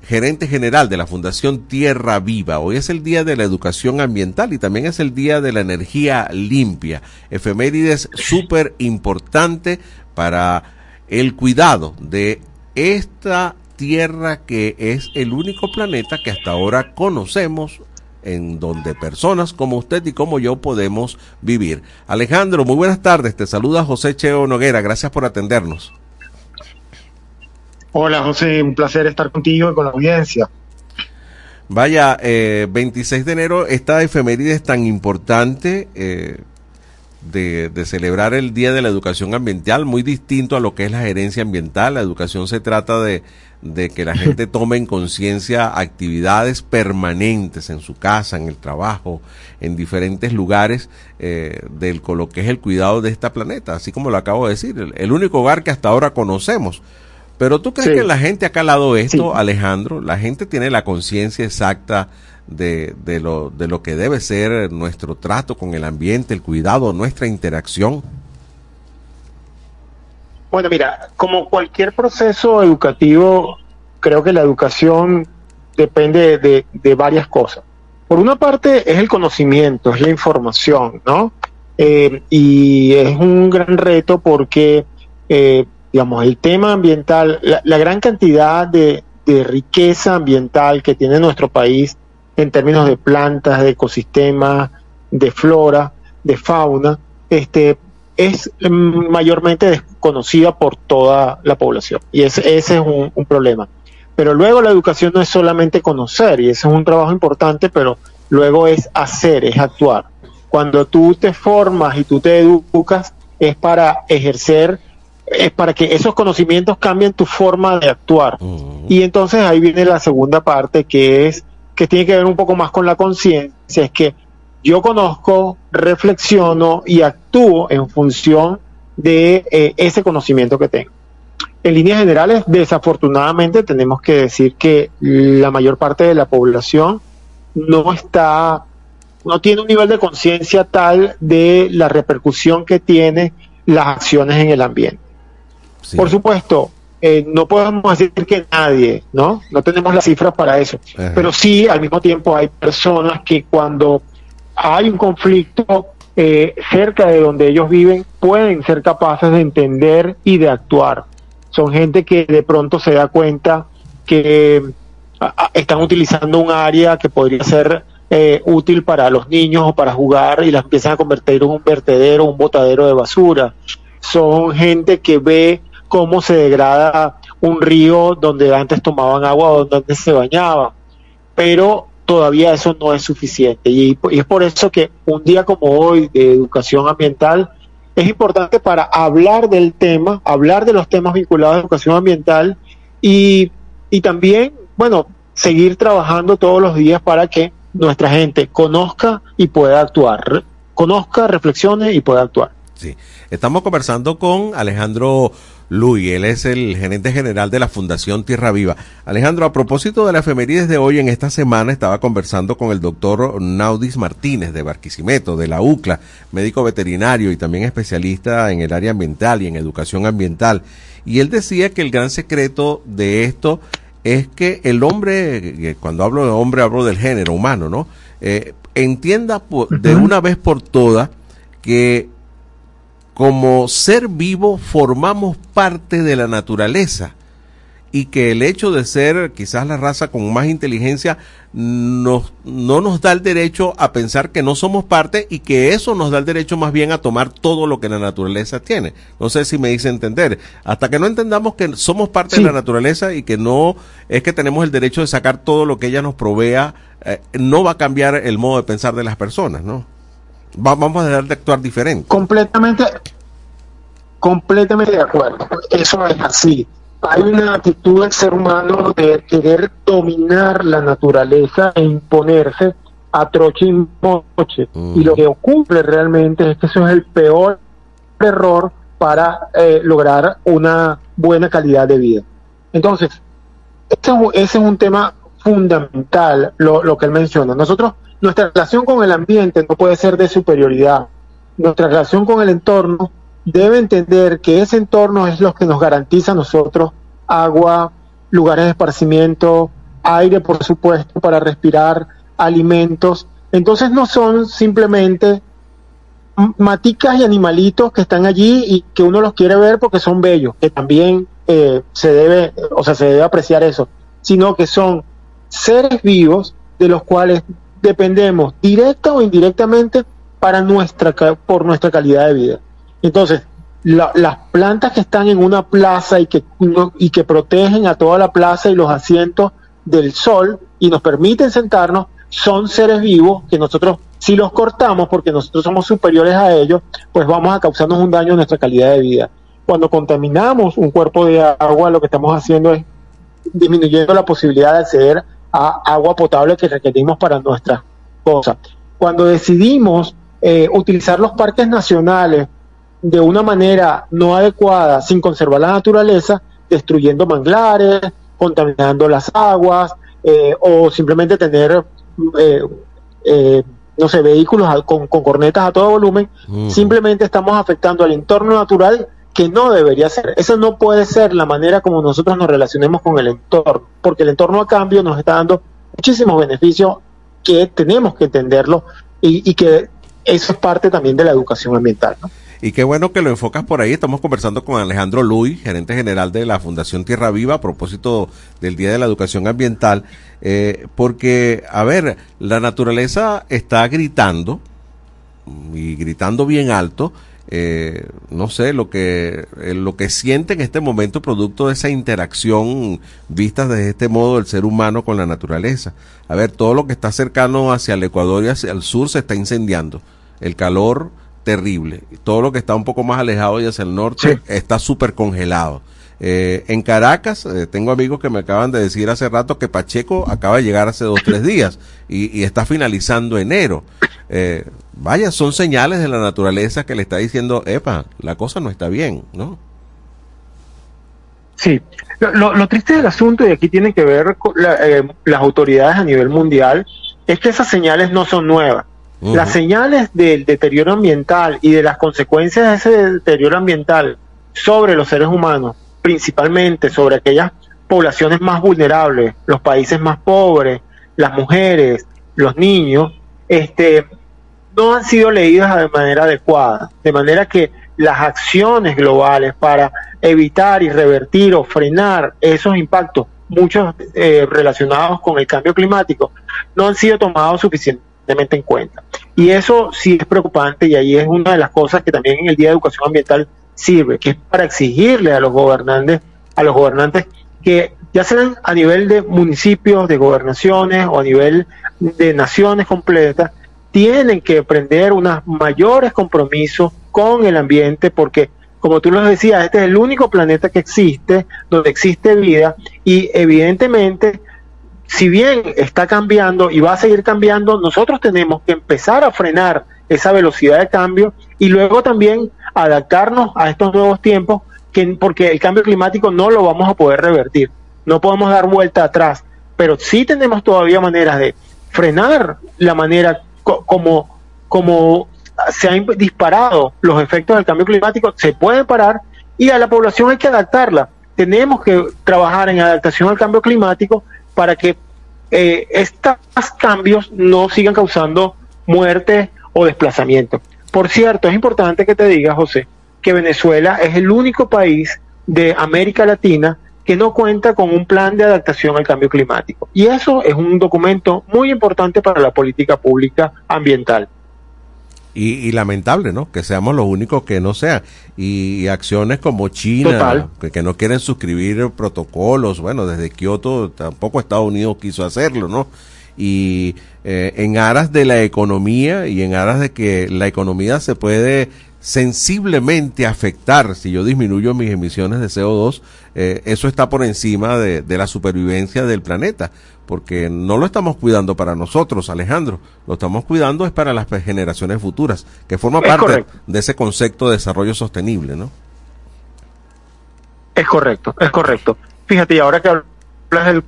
gerente general de la Fundación Tierra Viva. Hoy es el Día de la Educación Ambiental y también es el Día de la Energía Limpia. Efemérides súper importante para el cuidado de esta Tierra que es el único planeta que hasta ahora conocemos en donde personas como usted y como yo podemos vivir. Alejandro, muy buenas tardes. Te saluda José Cheo Noguera. Gracias por atendernos.
Hola José, un placer estar contigo y con la audiencia.
Vaya, eh, 26 de enero, esta efeméride es tan importante eh, de, de, celebrar el Día de la Educación Ambiental, muy distinto a lo que es la gerencia ambiental. La educación se trata de, de que la gente tome en conciencia actividades permanentes en su casa, en el trabajo, en diferentes lugares eh, del lo que es el cuidado de este planeta, así como lo acabo de decir, el, el único hogar que hasta ahora conocemos. Pero tú crees
Sí.
que la gente ha calado esto,
Sí.
Alejandro, la gente tiene la conciencia exacta de, de, lo, de lo que debe ser nuestro trato con el ambiente, el cuidado, nuestra interacción.
Bueno, mira, como cualquier proceso educativo, creo que la educación depende de, de varias cosas. Por una parte es el conocimiento, es la información, ¿no? Eh, y es un gran reto porque, eh, digamos, el tema ambiental, la, gran cantidad de, riqueza ambiental que tiene nuestro país en términos de plantas, de ecosistemas, de flora, de fauna, este, es mayormente desconocida por toda la población. Y ese, ese es un, un problema. Pero luego la educación no es solamente conocer, y ese es un trabajo importante, pero luego es hacer, es actuar. Cuando tú te formas y tú te educas, es para ejercer, es para que esos conocimientos cambien tu forma de actuar. Y entonces ahí viene la segunda parte, que es, que tiene que ver un poco más con la conciencia, es que yo conozco, reflexiono y actúo en función de eh, ese conocimiento que tengo. En líneas generales, desafortunadamente tenemos que decir que la mayor parte de la población no está, no tiene un nivel de conciencia tal de la repercusión que tiene las acciones en el ambiente. Por supuesto, eh, no podemos decir que nadie, ¿no? No tenemos las cifras para eso.
Ajá.
Pero sí, al mismo tiempo, hay personas que cuando hay un conflicto eh, cerca de donde ellos viven, pueden ser capaces de entender y de actuar. Son gente que de pronto se da cuenta que a- a- están utilizando un área que podría ser eh, útil para los niños o para jugar y las empiezan a convertir en un vertedero, un botadero de basura. Son gente que ve cómo se degrada un río donde antes tomaban agua donde antes se bañaban. Pero todavía eso no es suficiente. Y, es por eso que un día como hoy de educación ambiental es importante para hablar del tema, hablar de los temas vinculados a educación ambiental y, y también, bueno, seguir trabajando todos los días para que nuestra gente conozca y pueda actuar. Conozca, reflexione y pueda actuar.
Sí. Estamos conversando con Alejandro Luis, él es el gerente general de la Fundación Tierra Viva. Alejandro, a propósito de la efemérides de hoy, en esta semana estaba conversando con el doctor Naudis Martínez de Barquisimeto, de la UCLA, médico veterinario y también especialista en el área ambiental y en educación ambiental. Y él decía que el gran secreto de esto es que el hombre, eh, cuando hablo de hombre hablo del género humano, ¿no? Eh, entienda de una vez por todas que como ser vivo formamos parte de la naturaleza y que el hecho de ser quizás la raza con más inteligencia nos, no nos da el derecho a pensar que no somos parte y que eso nos da el derecho más bien a tomar todo lo que la naturaleza tiene. No sé si me dice entender. Hasta que no entendamos que somos parte de la naturaleza y que no es que tenemos el derecho de sacar todo lo que ella nos provea, eh, no va a cambiar el modo de pensar de las personas, ¿no? Vamos a dejar de actuar diferente.
Completamente, completamente de acuerdo. Eso es así hay una actitud del ser humano de querer dominar la naturaleza e imponerse a troche y moche. Y lo que ocurre realmente es que eso es el peor error para eh, lograr una buena calidad de vida. Entonces, este, ese es un tema fundamental, lo, lo que él menciona. Nosotros, nuestra relación con el ambiente no puede ser de superioridad. Nuestra relación con el entorno debe entender que ese entorno es lo que nos garantiza a nosotros agua, lugares de esparcimiento, aire, por supuesto, para respirar, alimentos. Entonces no son simplemente maticas y animalitos que están allí y que uno los quiere ver porque son bellos, que también eh, se debe, o sea, se debe apreciar eso, sino que son seres vivos de los cuales dependemos directa o indirectamente para nuestra por nuestra calidad de vida. Entonces, las plantas que están en una plaza y que, y que protegen a toda la plaza y los asientos del sol y nos permiten sentarnos, son seres vivos que nosotros, si los cortamos porque nosotros somos superiores a ellos, pues vamos a causarnos un daño en nuestra calidad de vida. Cuando contaminamos un cuerpo de agua, lo que estamos haciendo es disminuyendo la posibilidad de acceder a agua potable que requerimos para nuestras cosas. Cuando decidimos eh, utilizar los parques nacionales de una manera no adecuada, sin conservar la naturaleza, destruyendo manglares, contaminando las aguas, eh, o simplemente tener, eh, eh, no sé, vehículos con, cornetas a todo volumen, simplemente estamos afectando al entorno natural que no debería ser. Esa no puede ser la manera como nosotros nos relacionemos con el entorno, porque el entorno a cambio nos está dando muchísimos beneficios que tenemos que entenderlo y, que eso es parte también de la educación ambiental.
Y qué bueno que lo enfocas por ahí. Estamos conversando con Alejandro Luis, gerente general de la Fundación Tierra Viva, a propósito del Día de la Educación Ambiental. Eh, porque, a ver, la naturaleza está gritando, y gritando bien alto, eh, no sé, lo que, eh, lo que siente en este momento producto de esa interacción vista desde este modo del ser humano con la naturaleza. A ver, todo lo que está cercano hacia el Ecuador y hacia el sur se está incendiando. El calor terrible. Todo lo que está un poco más alejado y hacia el norte está súper congelado. Eh, en Caracas, eh, tengo amigos que me acaban de decir hace rato que Pacheco acaba de llegar hace dos, tres días y, está finalizando enero. Eh, vaya, son señales de la naturaleza que le está diciendo, epa, la cosa no está bien, ¿no?
Sí, lo, triste del asunto, y aquí tiene que ver con las autoridades a nivel mundial, es que esas señales no son nuevas. Las señales del deterioro ambiental y de las consecuencias de ese deterioro ambiental sobre los seres humanos, principalmente sobre aquellas poblaciones más vulnerables, los países más pobres, las mujeres, los niños, este, no han sido leídas de manera adecuada, de manera que las acciones globales para evitar y revertir o frenar esos impactos, muchos eh, relacionados con el cambio climático, no han sido tomados suficientemente en cuenta. Y eso sí es preocupante y ahí es una de las cosas que también en el Día de Educación Ambiental sirve, que es para exigirle a los gobernantes, a los gobernantes que ya sean a nivel de municipios, de gobernaciones o a nivel de naciones completas, tienen que prender unos mayores compromisos con el ambiente porque como tú lo decías, este es el único planeta que existe, donde existe vida y evidentemente si bien está cambiando y va a seguir cambiando, nosotros tenemos que empezar a frenar esa velocidad de cambio y luego también adaptarnos a estos nuevos tiempos, que, porque el cambio climático no lo vamos a poder revertir, no podemos dar vuelta atrás, pero sí tenemos todavía maneras de frenar la manera como, como se han disparado los efectos del cambio climático, se pueden parar y a la población hay que adaptarla. Tenemos que trabajar en adaptación al cambio climático para que eh, estos cambios no sigan causando muerte o desplazamiento. Por cierto, es importante que te diga, José, que Venezuela es el único país de América Latina que no cuenta con un plan de adaptación al cambio climático. Y eso es un documento muy importante para la política pública ambiental.
Y, lamentable, ¿no? Que seamos los únicos que no sean. Y, acciones como China, que, no quieren suscribir protocolos, bueno, desde Kioto tampoco Estados Unidos quiso hacerlo, ¿no? Y eh, en aras de la economía y en aras de que la economía se puede sensiblemente afectar si yo disminuyo mis emisiones de CO2, eh, eso está por encima de, de, la supervivencia del planeta, porque no lo estamos cuidando para nosotros, Alejandro, lo estamos cuidando es para las generaciones futuras, que forma parte de ese concepto de desarrollo sostenible, ¿no?
Es correcto, es correcto. Fíjate, y ahora que hablas del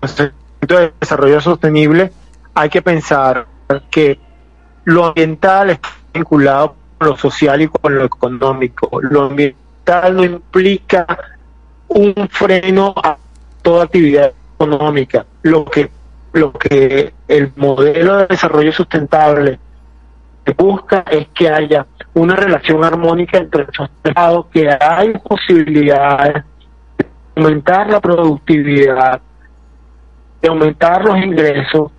concepto de desarrollo sostenible, hay que pensar que lo ambiental está vinculado con lo social y con lo económico. Lo ambiental no implica un freno a toda actividad económica. Lo que, lo que el modelo de desarrollo sustentable busca es que haya una relación armónica entre esos estados, que hay posibilidades de aumentar la productividad, de aumentar los ingresos,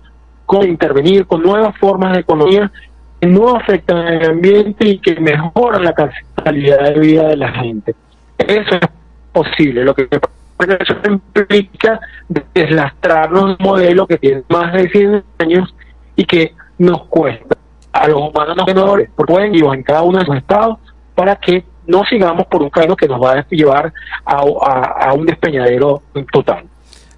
con intervenir con nuevas formas de economía que no afectan al ambiente y que mejoran la calidad de vida de la gente. Eso es posible. Lo que eso implica deslastrarnos un modelo que tiene más de 100 años y que nos cuesta a los humanos menores, por pueden en cada uno de sus estados para que no sigamos por un camino que nos va a llevar a un despeñadero total.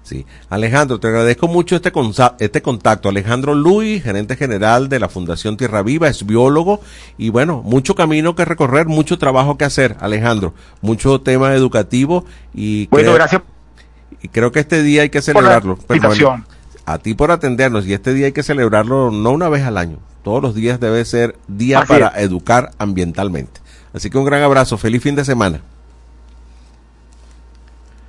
Sí. Alejandro, te agradezco mucho este, este contacto. Alejandro Luis, gerente general de la Fundación Tierra Viva, es biólogo y bueno, mucho camino que recorrer, mucho trabajo que hacer, Alejandro, mucho tema educativo y
bueno, gracias.
Y creo que este día hay que celebrarlo. a ti por atendernos y este día hay que celebrarlo no una vez al año, todos los días debe ser día para educar ambientalmente. Así que un gran abrazo, feliz fin de semana.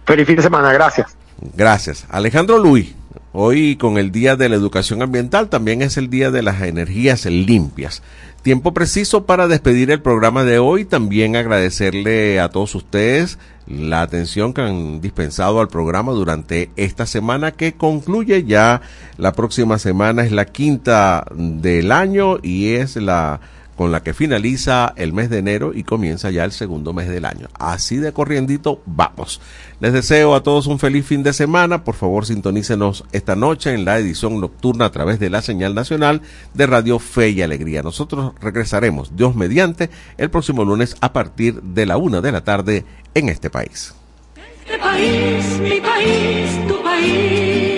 Feliz fin de semana, gracias.
Gracias. Alejandro Luis, hoy con el Día de la Educación Ambiental también es el Día de las Energías Limpias. Tiempo preciso para despedir el programa de hoy, también agradecerle a todos ustedes la atención que han dispensado al programa durante esta semana que concluye ya la próxima semana, es la quinta del año y es la con la que finaliza el mes de enero y comienza ya el segundo mes del año. Así de corriendito, vamos. Les deseo a todos un feliz fin de semana. Por favor, sintonícenos esta noche en la edición nocturna a través de la señal nacional de Radio Fe y Alegría. Nosotros regresaremos, Dios mediante, el próximo lunes a partir de la una de la tarde en este país.
Este país, mi país, tu país.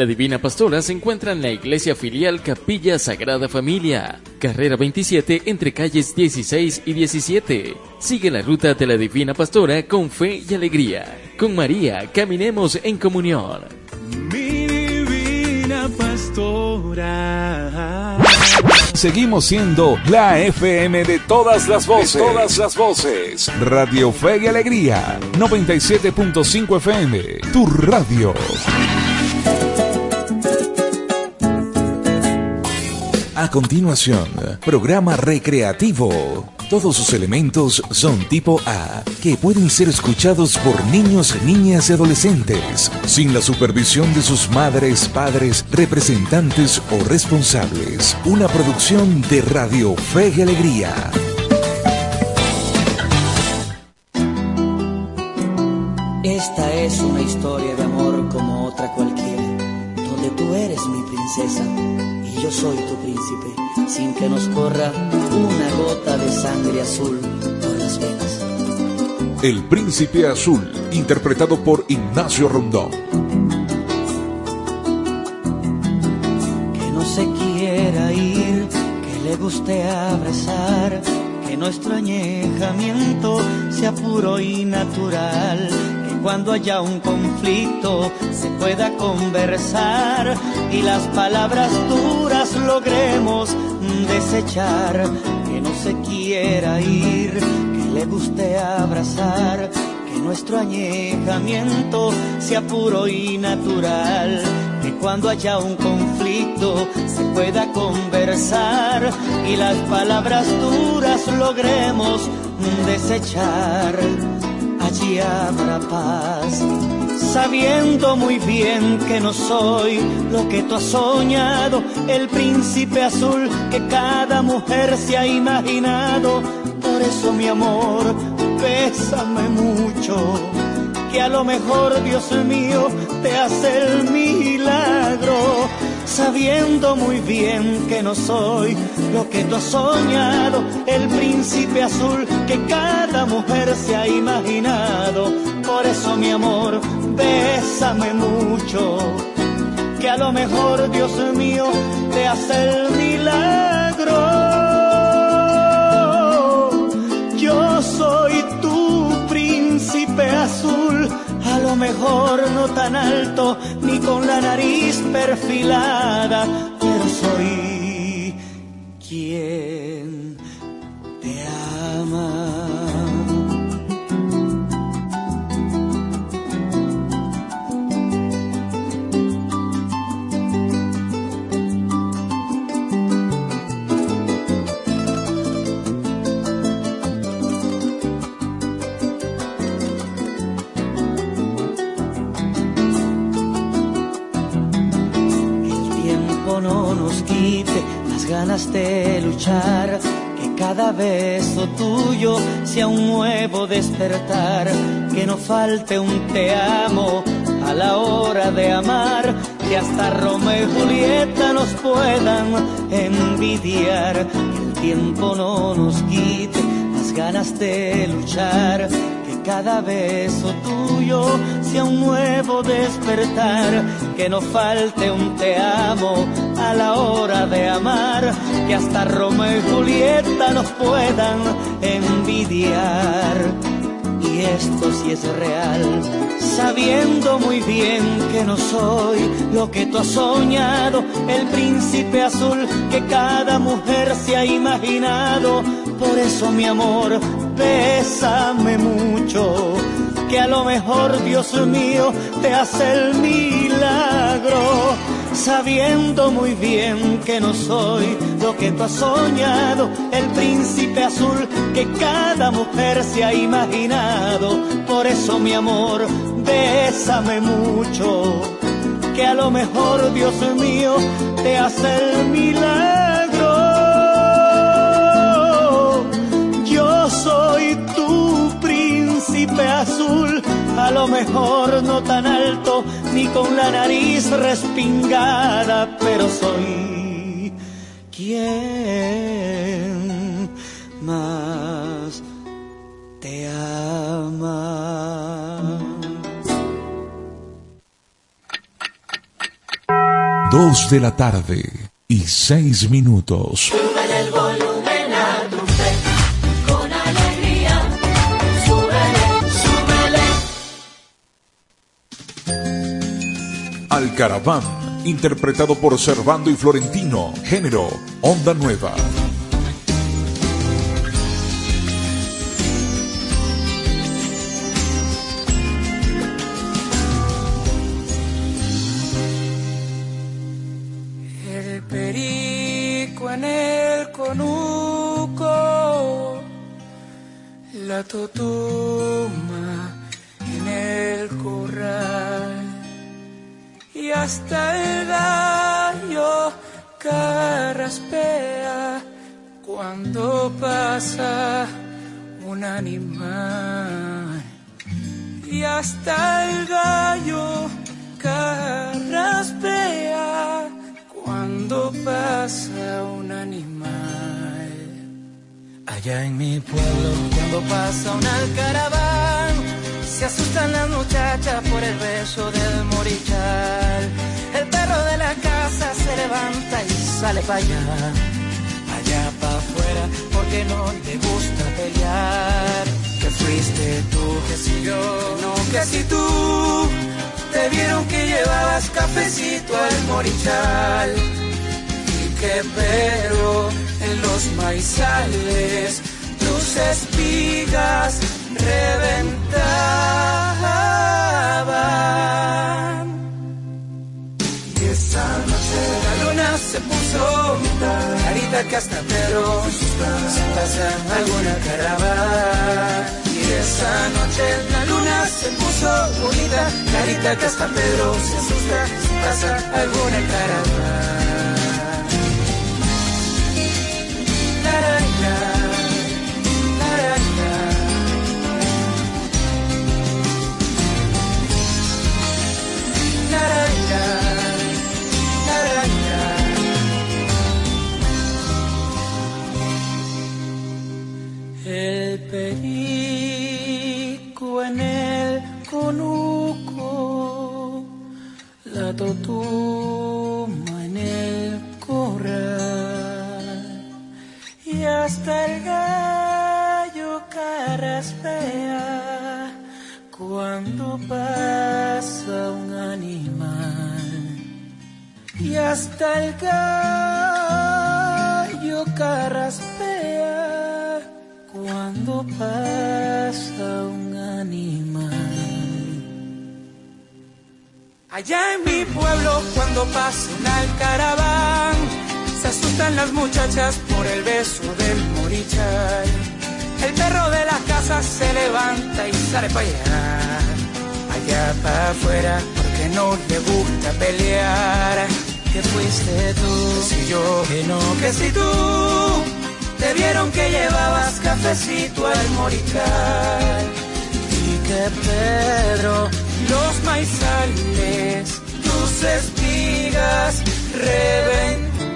La Divina Pastora se encuentra en la iglesia filial Capilla Sagrada Familia, carrera 27 entre calles 16 y 17. Sigue la ruta de la Divina Pastora con fe y alegría. Con María caminemos en comunión.
Mi divina pastora.
Seguimos siendo la FM de todas las voces. De todas las voces. Radio Fe y Alegría. 97.5 FM. Tu radio. A continuación, programa recreativo. Todos sus elementos son tipo A, que pueden ser escuchados por niños, niñas y adolescentes, sin la supervisión de sus madres, padres, representantes o responsables. Una producción de Radio Fe y Alegría.
Esta es una historia de amor como otra cualquiera, donde tú eres mi princesa yo soy tu príncipe, sin que nos corra una gota de sangre azul por las venas.
El Príncipe Azul, interpretado por Ignacio Rondón.
Que no se quiera ir, que le guste abrazar, que nuestro añejamiento sea puro y natural. que Cuando haya un conflicto se pueda conversar y las palabras duras logremos desechar. Que no se quiera ir, que le guste abrazar, que nuestro añejamiento sea puro y natural. Que cuando haya un conflicto se pueda conversar y las palabras duras logremos desechar. Allí habrá paz sabiendo muy bien que no soy lo que tú has soñado, el príncipe azul que cada mujer se ha imaginado. Por eso mi amor, bésame mucho, que a lo mejor Dios mío te hace el milagro. Sabiendo muy bien que no soy lo que tú has soñado, el príncipe azul que cada mujer se ha imaginado. Por eso mi amor, bésame mucho, que a lo mejor Dios mío te hace el milagro. Yo soy tu príncipe azul, mejor no tan alto ni con la nariz perfilada, pero soy quien te ama. Ganas de luchar, que cada beso tuyo sea un nuevo despertar, que no falte un te amo a la hora de amar, que hasta Romeo y Julieta nos puedan envidiar, que el tiempo no nos quite las ganas de luchar cada beso tuyo sea un nuevo despertar, que no falte un te amo la hora de amar, que hasta Romeo y Julieta nos puedan envidiar. Y esto sí es real, sabiendo muy bien que no soy lo que tú has soñado, el príncipe azul que cada mujer se ha imaginado. Por eso mi amor, bésame mucho, que a lo mejor Dios mío te hace el milagro sabiendo muy bien que no soy lo que tú has soñado, el príncipe azul que cada mujer se ha imaginado. Por eso, mi amor, bésame mucho, que a lo mejor, Dios mío, te hace el milagro. Mejor no tan alto ni con la nariz respingada, pero soy quien más te ama.
Dos de la tarde y seis minutos. Alcaraván, interpretado por Servando y Florentino, género, Onda Nueva.
El perico en el conuco, la totuma hasta el gallo carraspea cuando pasa un animal y hasta el gallo carraspea cuando pasa un animal. Allá en mi pueblo, cuando pasa un alcaraván, se asustan las muchachas por el beso del morichal. El perro de la casa se levanta y sale para allá, allá para afuera, porque no le gusta pelear. Que fuiste tú, que si yo, no, que si tú. Te vieron que llevabas cafecito al morichal. Y que pero en los maizales tus espigas reventaban. Y esa noche la luna se puso carita Pedro se pasa alguna caravana. Y esa noche la luna se puso bonita, carita Pedro se asusta si pasa alguna caravana. La totuma en el corral y hasta el gallo carraspea cuando pasa un animal y hasta el gallo carraspea cuando pasa un animal. Allá en mi pueblo cuando pasa un alcaraván, se asustan las muchachas por el beso del morichal. El perro de la casa se levanta y sale para allá, allá para afuera, porque no le gusta pelear. Que fuiste tú, si yo, que no, que si tú, te vieron que llevabas cafecito al morichal. Y que Pedro, los maizales, tus espigas, reventaron